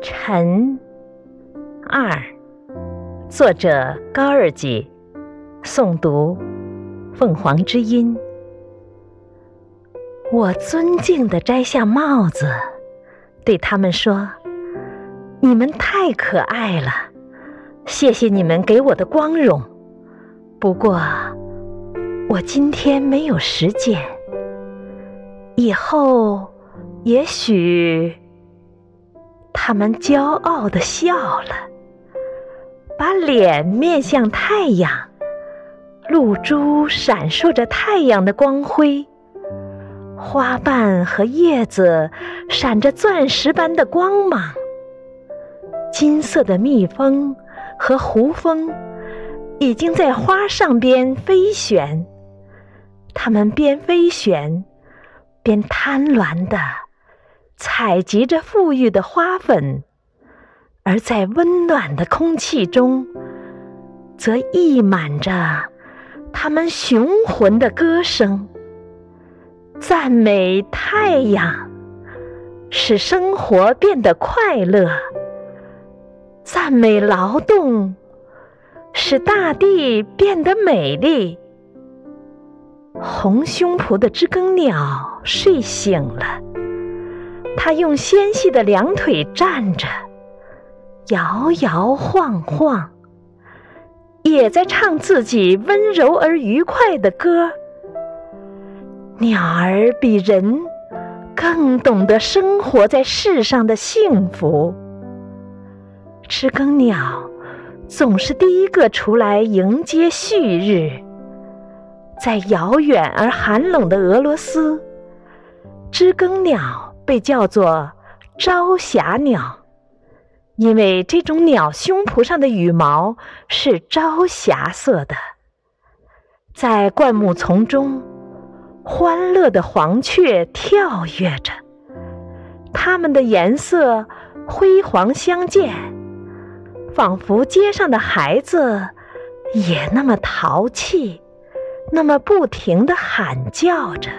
晨二，作者高尔基，诵读凤凰之音。我尊敬地摘下帽子，对他们说：“你们太可爱了，谢谢你们给我的光荣。不过，我今天没有时间，以后也许……”他们骄傲地笑了，把脸面向太阳。露珠闪烁着太阳的光辉，花瓣和叶子闪着钻石般的光芒。金色的蜜蜂和胡蜂已经在花上边飞旋，它们边飞旋边贪婪的。采集着馥郁的花粉，而在温暖的空气中，则溢满着它们雄浑的歌声。赞美太阳，使生活变得快乐；赞美劳动，使大地变得美丽。红胸脯的知更鸟睡醒了。它用纤细的两腿站着，摇摇晃晃，也在唱自己温柔而愉快的歌。鸟儿比人更懂得生活在世上的幸福。知更鸟总是第一个出来迎接旭日。在遥远而寒冷的俄罗斯，知更鸟。被叫做朝霞鸟，因为这种鸟胸脯上的羽毛是朝霞色的。在灌木丛中，欢乐的黄雀跳跃着，它们的颜色辉煌相间，仿佛街上的孩子也那么淘气，那么不停地喊叫着。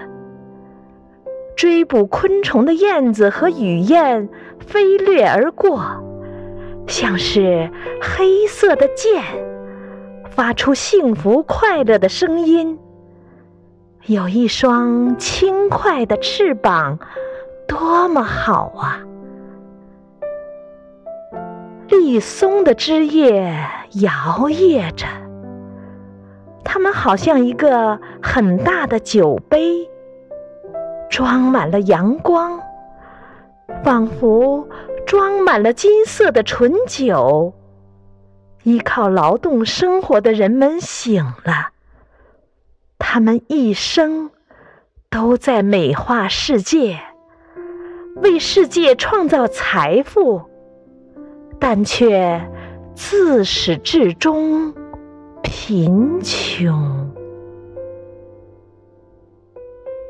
追捕昆虫的燕子和雨燕飞掠而过，像是黑色的箭，发出幸福快乐的声音。有一双轻快的翅膀，多么好啊！绿松的枝叶摇曳着，它们好像一个很大的酒杯。装满了阳光，仿佛装满了金色的醇酒。依靠劳动生活的人们醒了，他们一生都在美化世界，为世界创造财富，但却自始至终贫穷。